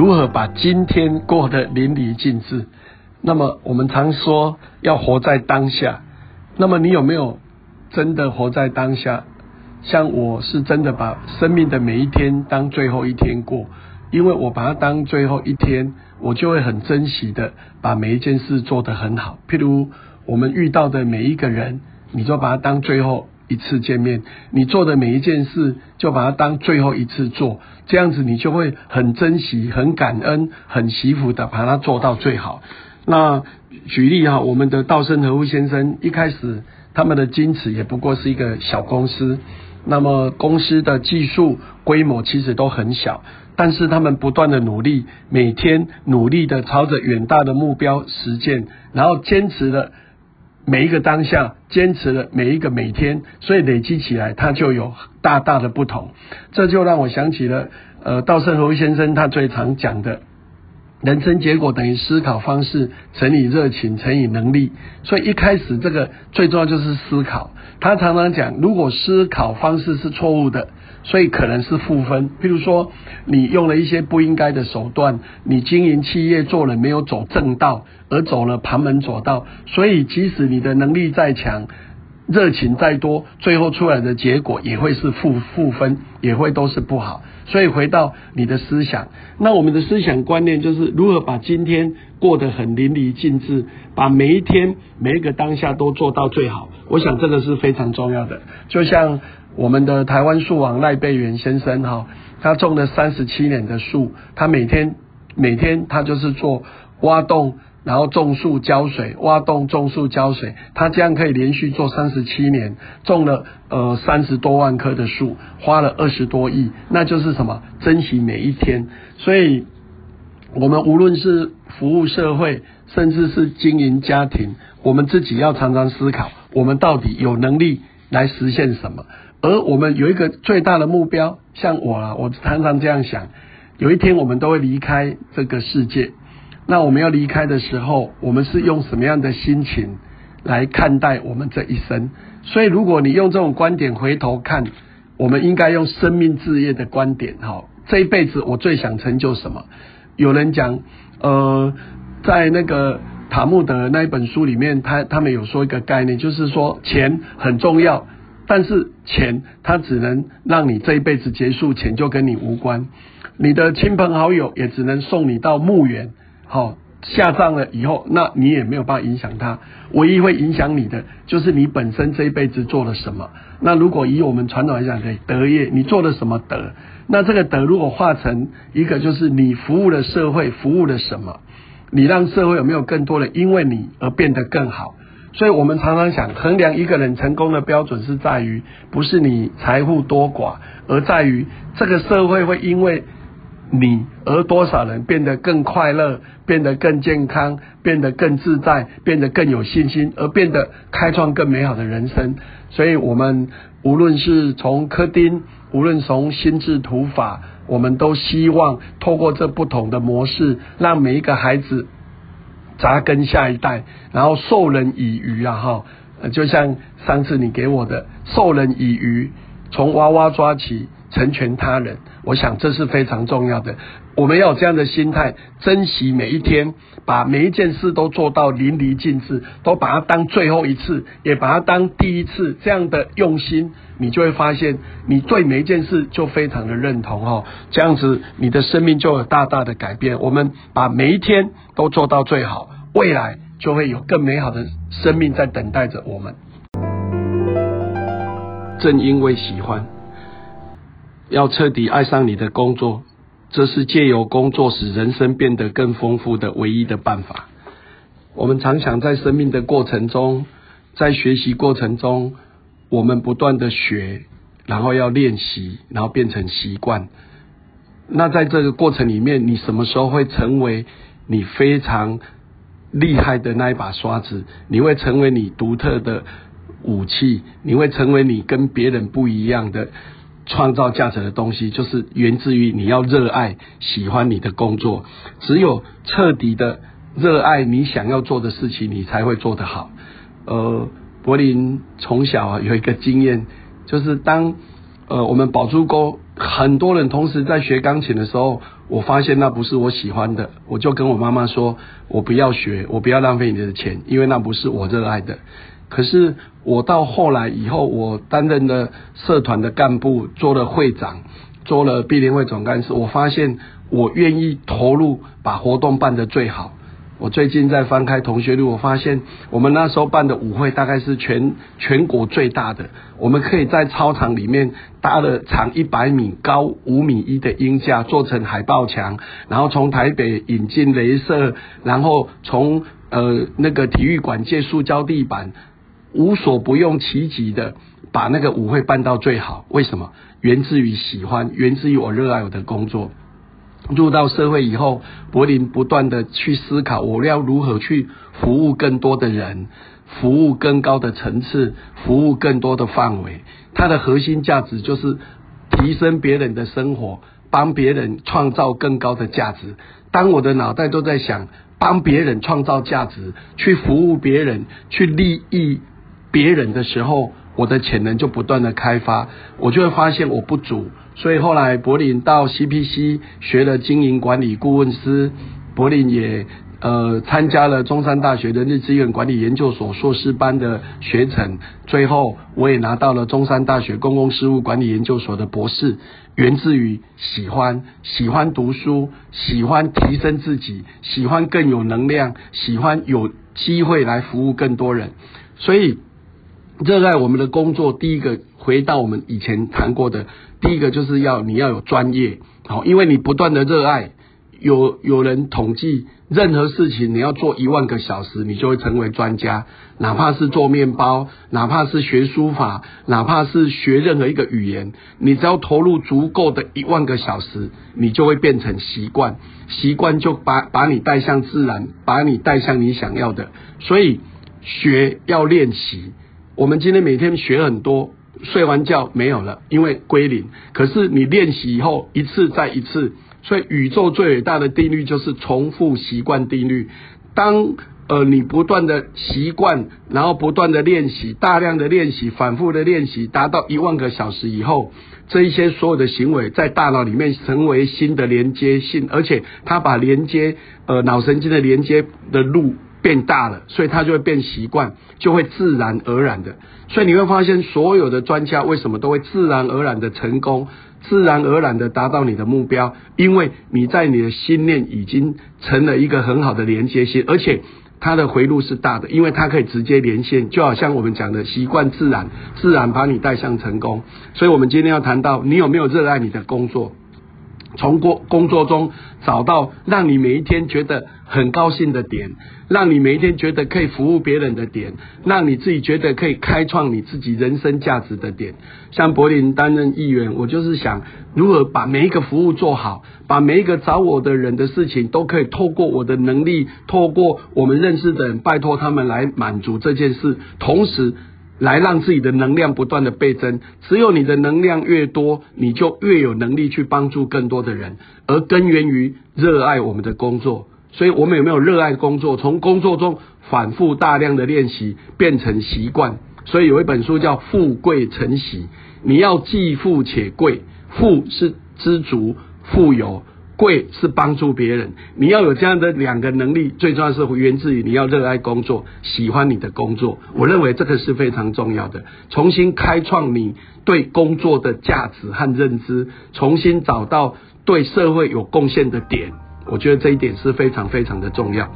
如何把今天过得淋漓尽致。那么我们常说要活在当下，那么你有没有真的活在当下？像我是真的把生命的每一天当最后一天过，因为我把它当最后一天，我就会很珍惜的把每一件事做得很好。譬如我们遇到的每一个人，你就把它当最后。一次见面，你做的每一件事，就把它当最后一次做，这样子你就会很珍惜、很感恩、很惜福的把它做到最好。那举例哈，我们的道生和夫先生一开始他们的矜持也不过是一个小公司，那么公司的技术规模其实都很小，但是他们不断的努力，每天努力的朝着远大的目标实践，然后坚持了。每一个当下，坚持了每一个每天，所以累积起来，它就有大大的不同。这就让我想起了，呃，稻盛和夫先生他最常讲的，人生结果等于思考方式乘以热情乘以能力。所以一开始这个最重要就是思考。他常常讲，如果思考方式是错误的。所以可能是负分，譬如说你用了一些不应该的手段，你经营企业做了没有走正道，而走了旁门左道，所以即使你的能力再强，热情再多，最后出来的结果也会是负负分，也会都是不好。所以回到你的思想，那我们的思想观念就是如何把今天过得很淋漓尽致，把每一天每一个当下都做到最好。我想这个是非常重要的，就像。我们的台湾树王赖贝元先生哈，他种了三十七年的树，他每天每天他就是做挖洞，然后种树浇水，挖洞种树浇水，他这样可以连续做三十七年，种了呃三十多万棵的树，花了二十多亿，那就是什么？珍惜每一天。所以，我们无论是服务社会，甚至是经营家庭，我们自己要常常思考，我们到底有能力来实现什么？而我们有一个最大的目标，像我啊，我常常这样想，有一天我们都会离开这个世界。那我们要离开的时候，我们是用什么样的心情来看待我们这一生？所以，如果你用这种观点回头看，我们应该用生命置业的观点，哈，这一辈子我最想成就什么？有人讲，呃，在那个塔木德那一本书里面，他他们有说一个概念，就是说钱很重要。但是钱，它只能让你这一辈子结束，钱就跟你无关。你的亲朋好友也只能送你到墓园，好下葬了以后，那你也没有办法影响他。唯一会影响你的，就是你本身这一辈子做了什么。那如果以我们传统来讲，对德业，你做了什么德？那这个德如果化成一个，就是你服务了社会，服务了什么？你让社会有没有更多的因为你而变得更好？所以我们常常想衡量一个人成功的标准是在于，不是你财富多寡，而在于这个社会会因为你而多少人变得更快乐，变得更健康，变得更自在，变得更有信心，而变得开创更美好的人生。所以，我们无论是从科丁，无论从心智图法，我们都希望透过这不同的模式，让每一个孩子。扎根下一代，然后授人以渔啊哈，就像上次你给我的授人以渔，从娃娃抓起，成全他人，我想这是非常重要的。我们要有这样的心态，珍惜每一天，把每一件事都做到淋漓尽致，都把它当最后一次，也把它当第一次，这样的用心，你就会发现，你对每一件事就非常的认同哦。这样子，你的生命就有大大的改变。我们把每一天都做到最好，未来就会有更美好的生命在等待着我们。正因为喜欢，要彻底爱上你的工作。这是借由工作使人生变得更丰富的唯一的办法。我们常想在生命的过程中，在学习过程中，我们不断的学，然后要练习，然后变成习惯。那在这个过程里面，你什么时候会成为你非常厉害的那一把刷子？你会成为你独特的武器？你会成为你跟别人不一样的？创造价值的东西，就是源自于你要热爱、喜欢你的工作。只有彻底的热爱你想要做的事情，你才会做得好。呃，柏林从小啊有一个经验，就是当呃我们宝珠沟很多人同时在学钢琴的时候，我发现那不是我喜欢的，我就跟我妈妈说，我不要学，我不要浪费你的钱，因为那不是我热爱的。可是我到后来以后，我担任了社团的干部，做了会长，做了碧联会总干事，我发现我愿意投入，把活动办得最好。我最近在翻开同学录，我发现我们那时候办的舞会大概是全全国最大的。我们可以在操场里面搭了长一百米、高五米一的鹰架，做成海报墙，然后从台北引进镭射，然后从呃那个体育馆借塑胶地板，无所不用其极的把那个舞会办到最好。为什么？源自于喜欢，源自于我热爱我的工作。入到社会以后，柏林不断的去思考，我要如何去服务更多的人，服务更高的层次，服务更多的范围。它的核心价值就是提升别人的生活，帮别人创造更高的价值。当我的脑袋都在想帮别人创造价值，去服务别人，去利益别人的时候，我的潜能就不断的开发，我就会发现我不足。所以后来柏林到 CPC 学了经营管理顾问师，柏林也呃参加了中山大学的日资源管理研究所硕士班的学程，最后我也拿到了中山大学公共事务管理研究所的博士，源自于喜欢喜欢读书，喜欢提升自己，喜欢更有能量，喜欢有机会来服务更多人，所以热爱我们的工作，第一个回到我们以前谈过的。第一个就是要你要有专业，好，因为你不断的热爱，有有人统计，任何事情你要做一万个小时，你就会成为专家。哪怕是做面包，哪怕是学书法，哪怕是学任何一个语言，你只要投入足够的一万个小时，你就会变成习惯，习惯就把把你带向自然，把你带向你想要的。所以学要练习，我们今天每天学很多。睡完觉没有了，因为归零。可是你练习以后，一次再一次，所以宇宙最伟大的定律就是重复习惯定律。当呃你不断的习惯，然后不断的练习，大量的练习，反复的练习，达到一万个小时以后，这一些所有的行为在大脑里面成为新的连接性，而且它把连接呃脑神经的连接的路。变大了，所以它就会变习惯，就会自然而然的。所以你会发现，所有的专家为什么都会自然而然的成功，自然而然的达到你的目标？因为你在你的心念已经成了一个很好的连接性，而且它的回路是大的，因为它可以直接连线，就好像我们讲的习惯自然，自然把你带向成功。所以我们今天要谈到，你有没有热爱你的工作？从工工作中找到让你每一天觉得很高兴的点，让你每一天觉得可以服务别人的点，让你自己觉得可以开创你自己人生价值的点。像柏林担任议员，我就是想如何把每一个服务做好，把每一个找我的人的事情都可以透过我的能力，透过我们认识的人，拜托他们来满足这件事，同时。来让自己的能量不断的倍增，只有你的能量越多，你就越有能力去帮助更多的人，而根源于热爱我们的工作。所以，我们有没有热爱工作？从工作中反复大量的练习，变成习惯。所以有一本书叫《富贵成习》，你要既富且贵，富是知足、富有。贵是帮助别人，你要有这样的两个能力，最重要是源自于你要热爱工作，喜欢你的工作。我认为这个是非常重要的，重新开创你对工作的价值和认知，重新找到对社会有贡献的点，我觉得这一点是非常非常的重要。